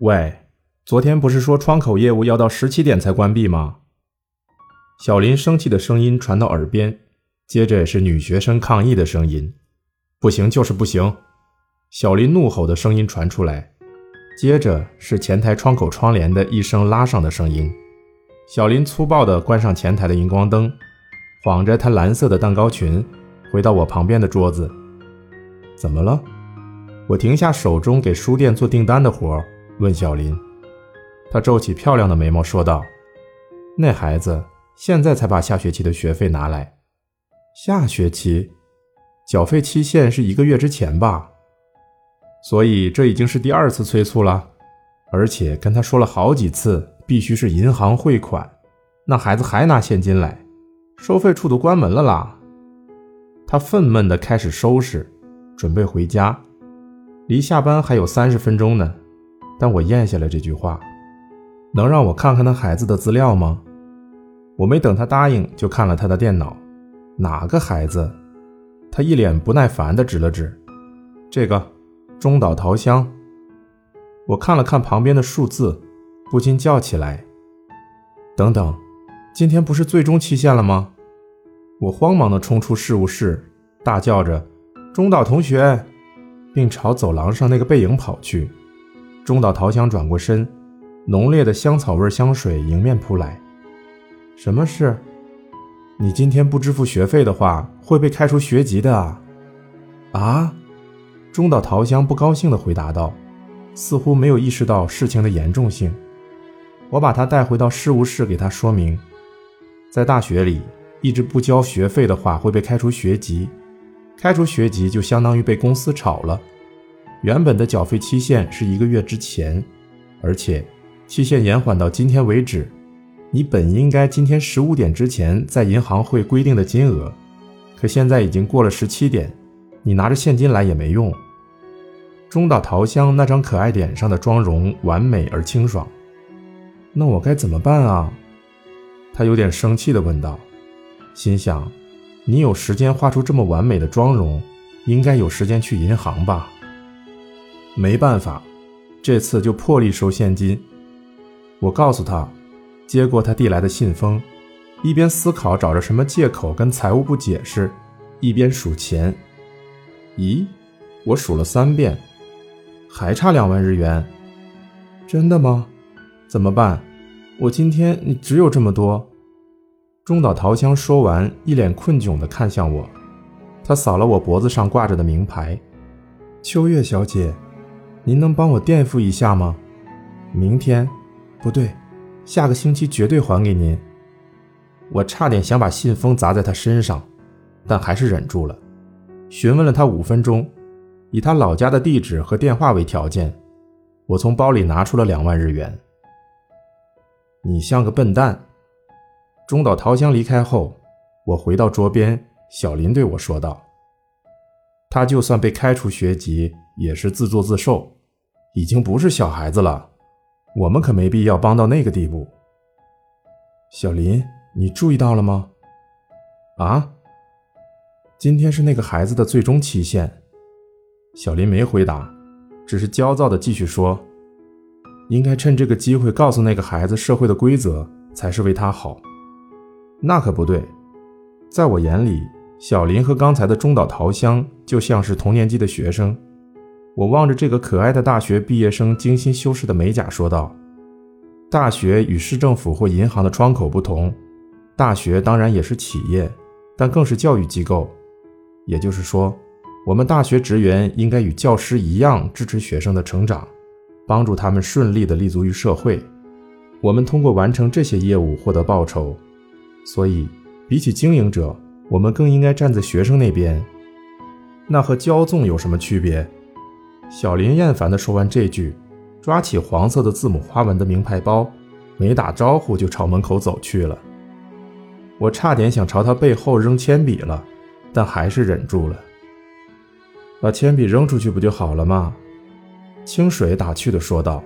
喂，昨天不是说窗口业务要到十七点才关闭吗？小林生气的声音传到耳边，接着是女学生抗议的声音：“不行就是不行！”小林怒吼的声音传出来，接着是前台窗口窗帘的一声拉上的声音。小林粗暴地关上前台的荧光灯，晃着她蓝色的蛋糕裙，回到我旁边的桌子。怎么了？我停下手中给书店做订单的活儿，问小林。他皱起漂亮的眉毛，说道：“那孩子。”现在才把下学期的学费拿来，下学期缴费期限是一个月之前吧？所以这已经是第二次催促了，而且跟他说了好几次，必须是银行汇款。那孩子还拿现金来，收费处都关门了啦。他愤懑地开始收拾，准备回家，离下班还有三十分钟呢。但我咽下了这句话，能让我看看那孩子的资料吗？我没等他答应，就看了他的电脑。哪个孩子？他一脸不耐烦地指了指，这个中岛桃香。我看了看旁边的数字，不禁叫起来：“等等，今天不是最终期限了吗？”我慌忙地冲出事务室，大叫着：“中岛同学！”并朝走廊上那个背影跑去。中岛桃香转过身，浓烈的香草味香水迎面扑来。什么事？你今天不支付学费的话，会被开除学籍的啊！啊！中岛桃香不高兴地回答道，似乎没有意识到事情的严重性。我把他带回到事务室，给他说明，在大学里一直不交学费的话，会被开除学籍。开除学籍就相当于被公司炒了。原本的缴费期限是一个月之前，而且期限延缓到今天为止。你本应该今天十五点之前在银行汇规定的金额，可现在已经过了十七点，你拿着现金来也没用。中岛桃香那张可爱脸上的妆容完美而清爽，那我该怎么办啊？他有点生气地问道，心想，你有时间画出这么完美的妆容，应该有时间去银行吧？没办法，这次就破例收现金。我告诉他。接过他递来的信封，一边思考找着什么借口跟财务部解释，一边数钱。咦，我数了三遍，还差两万日元。真的吗？怎么办？我今天你只有这么多。中岛桃香说完，一脸困窘地看向我，他扫了我脖子上挂着的名牌。秋月小姐，您能帮我垫付一下吗？明天？不对。下个星期绝对还给您。我差点想把信封砸在他身上，但还是忍住了。询问了他五分钟，以他老家的地址和电话为条件，我从包里拿出了两万日元。你像个笨蛋。中岛桃香离开后，我回到桌边，小林对我说道：“他就算被开除学籍，也是自作自受，已经不是小孩子了。”我们可没必要帮到那个地步。小林，你注意到了吗？啊？今天是那个孩子的最终期限。小林没回答，只是焦躁的继续说：“应该趁这个机会告诉那个孩子社会的规则，才是为他好。”那可不对，在我眼里，小林和刚才的中岛桃香就像是同年级的学生。我望着这个可爱的大学毕业生精心修饰的美甲，说道：“大学与市政府或银行的窗口不同，大学当然也是企业，但更是教育机构。也就是说，我们大学职员应该与教师一样支持学生的成长，帮助他们顺利地立足于社会。我们通过完成这些业务获得报酬。所以，比起经营者，我们更应该站在学生那边。那和骄纵有什么区别？”小林厌烦地说完这句，抓起黄色的字母花纹的名牌包，没打招呼就朝门口走去了。我差点想朝他背后扔铅笔了，但还是忍住了。把铅笔扔出去不就好了吗？清水打趣地说道，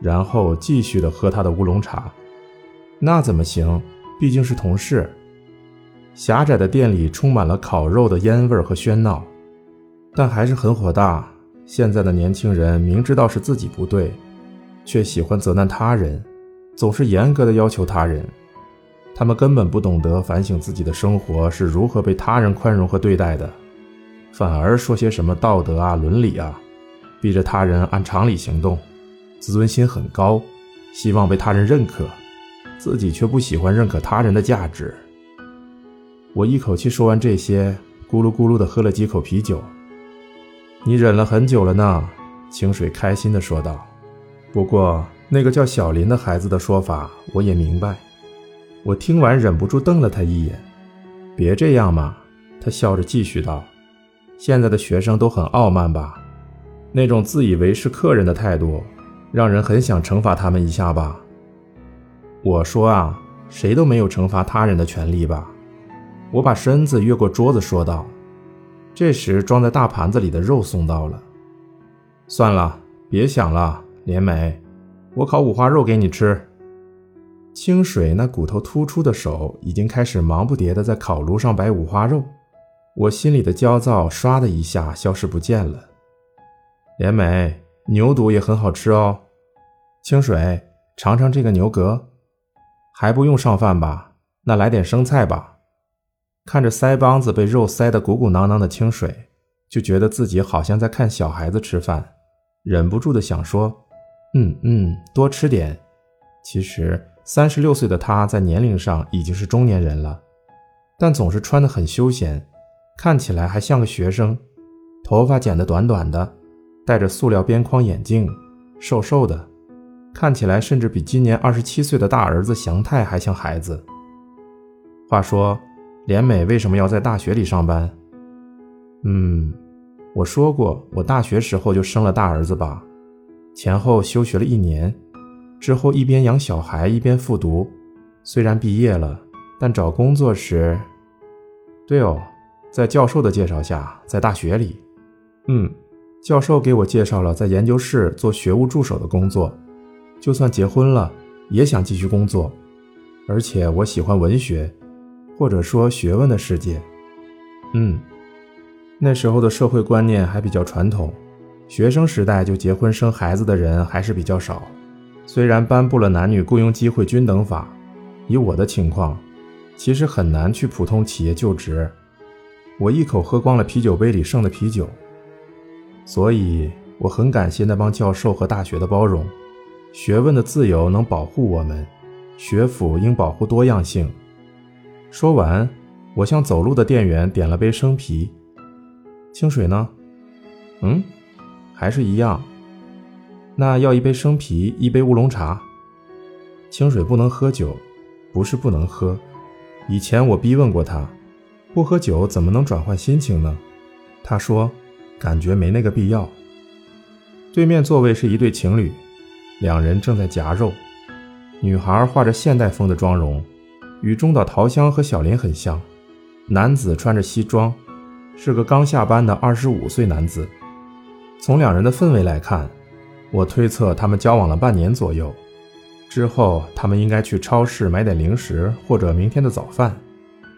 然后继续地喝他的乌龙茶。那怎么行？毕竟是同事。狭窄的店里充满了烤肉的烟味和喧闹，但还是很火大。现在的年轻人明知道是自己不对，却喜欢责难他人，总是严格的要求他人。他们根本不懂得反省自己的生活是如何被他人宽容和对待的，反而说些什么道德啊、伦理啊，逼着他人按常理行动，自尊心很高，希望被他人认可，自己却不喜欢认可他人的价值。我一口气说完这些，咕噜咕噜的喝了几口啤酒。你忍了很久了呢，清水开心的说道。不过那个叫小林的孩子的说法，我也明白。我听完忍不住瞪了他一眼。别这样嘛，他笑着继续道：“现在的学生都很傲慢吧？那种自以为是客人的态度，让人很想惩罚他们一下吧？”我说啊，谁都没有惩罚他人的权利吧？我把身子越过桌子说道。这时，装在大盘子里的肉送到了。算了，别想了，莲美，我烤五花肉给你吃。清水那骨头突出的手已经开始忙不迭地在烤炉上摆五花肉，我心里的焦躁唰的一下消失不见了。莲美，牛肚也很好吃哦。清水，尝尝这个牛革，还不用上饭吧？那来点生菜吧。看着腮帮子被肉塞得鼓鼓囊囊的清水，就觉得自己好像在看小孩子吃饭，忍不住的想说：“嗯嗯，多吃点。”其实。三十六岁的他在年龄上已经是中年人了，但总是穿得很休闲，看起来还像个学生。头发剪得短短的，戴着塑料边框眼镜，瘦瘦的，看起来甚至比今年二十七岁的大儿子祥太还像孩子。话说，连美为什么要在大学里上班？嗯，我说过，我大学时候就生了大儿子吧，前后休学了一年。之后一边养小孩一边复读，虽然毕业了，但找工作时……对哦，在教授的介绍下，在大学里，嗯，教授给我介绍了在研究室做学务助手的工作。就算结婚了，也想继续工作，而且我喜欢文学，或者说学问的世界。嗯，那时候的社会观念还比较传统，学生时代就结婚生孩子的人还是比较少。虽然颁布了男女雇佣机会均等法，以我的情况，其实很难去普通企业就职。我一口喝光了啤酒杯里剩的啤酒，所以我很感谢那帮教授和大学的包容。学问的自由能保护我们，学府应保护多样性。说完，我向走路的店员点了杯生啤。清水呢？嗯，还是一样。那要一杯生啤，一杯乌龙茶。清水不能喝酒，不是不能喝。以前我逼问过他，不喝酒怎么能转换心情呢？他说，感觉没那个必要。对面座位是一对情侣，两人正在夹肉。女孩画着现代风的妆容，与中岛桃香和小林很像。男子穿着西装，是个刚下班的二十五岁男子。从两人的氛围来看。我推测他们交往了半年左右，之后他们应该去超市买点零食或者明天的早饭，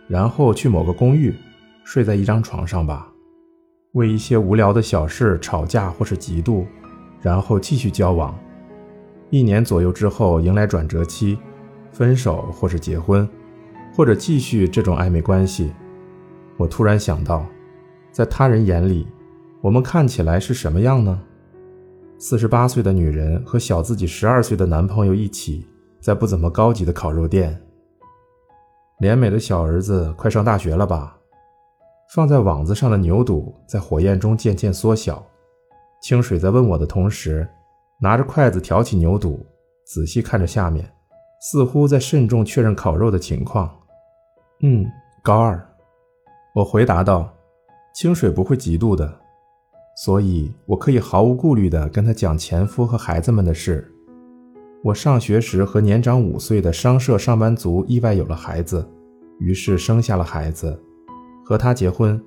然后去某个公寓睡在一张床上吧，为一些无聊的小事吵架或是嫉妒，然后继续交往。一年左右之后迎来转折期，分手或是结婚，或者继续这种暧昧关系。我突然想到，在他人眼里，我们看起来是什么样呢？四十八岁的女人和小自己十二岁的男朋友一起，在不怎么高级的烤肉店。莲美的小儿子快上大学了吧？放在网子上的牛肚在火焰中渐渐缩小。清水在问我的同时，拿着筷子挑起牛肚，仔细看着下面，似乎在慎重确认烤肉的情况。嗯，高二。我回答道：“清水不会嫉妒的。”所以，我可以毫无顾虑地跟他讲前夫和孩子们的事。我上学时和年长五岁的商社上班族意外有了孩子，于是生下了孩子，和他结婚。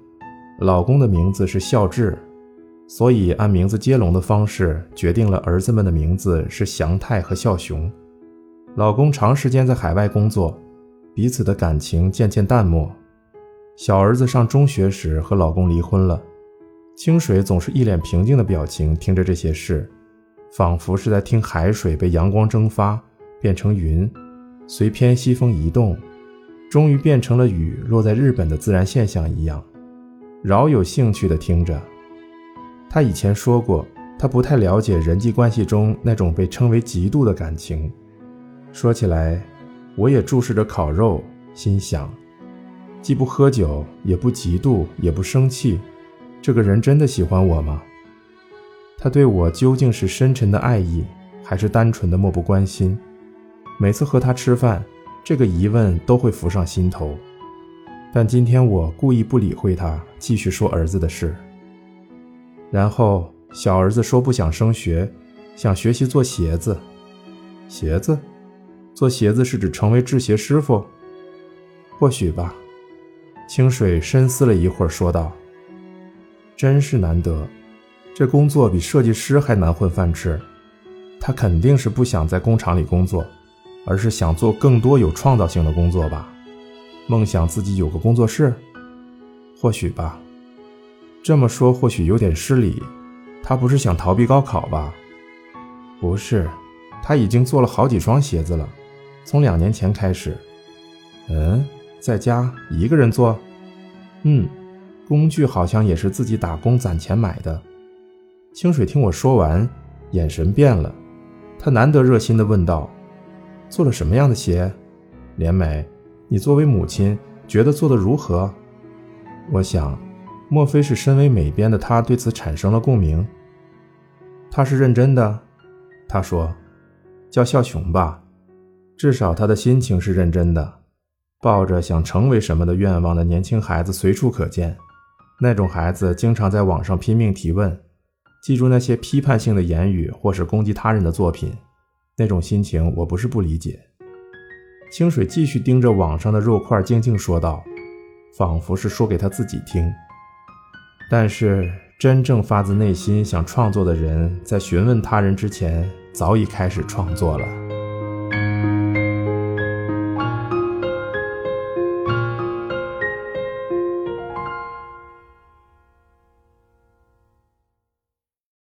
老公的名字是孝志，所以按名字接龙的方式决定了儿子们的名字是祥太和孝雄。老公长时间在海外工作，彼此的感情渐渐淡漠。小儿子上中学时和老公离婚了。清水总是一脸平静的表情，听着这些事，仿佛是在听海水被阳光蒸发，变成云，随偏西风移动，终于变成了雨落在日本的自然现象一样，饶有兴趣地听着。他以前说过，他不太了解人际关系中那种被称为嫉妒的感情。说起来，我也注视着烤肉，心想，既不喝酒，也不嫉妒，也不生气，这个人真的喜欢我吗？他对我究竟是深沉的爱意，还是单纯的漠不关心？每次和他吃饭，这个疑问都会浮上心头。但今天我故意不理会他，继续说儿子的事。然后小儿子说不想升学，想学习做鞋子。鞋子？做鞋子是指成为制鞋师傅？或许吧。清水深思了一会儿，说道：“真是难得。”这工作比设计师还难混饭吃，他肯定是不想在工厂里工作，而是想做更多有创造性的工作吧？梦想自己有个工作室？或许吧。这么说或许有点失礼，他不是想逃避高考吧？不是，他已经做了好几双鞋子了，从两年前开始。嗯，在家一个人做？嗯，工具好像也是自己打工攒钱买的。清水听我说完，眼神变了，他难得热心地问道：“做了什么样的鞋？莲美，你作为母亲，觉得做的如何？”我想，莫非是身为美编的他对此产生了共鸣？他是认真的，他说：“叫孝雄吧，至少他的心情是认真的。抱着想成为什么的愿望的年轻孩子随处可见，那种孩子经常在网上拼命提问。”记住那些批判性的言语，或是攻击他人的作品，那种心情我不是不理解。清水继续盯着网上的肉块，静静说道，仿佛是说给他自己听。但是真正发自内心想创作的人，在询问他人之前，早已开始创作了。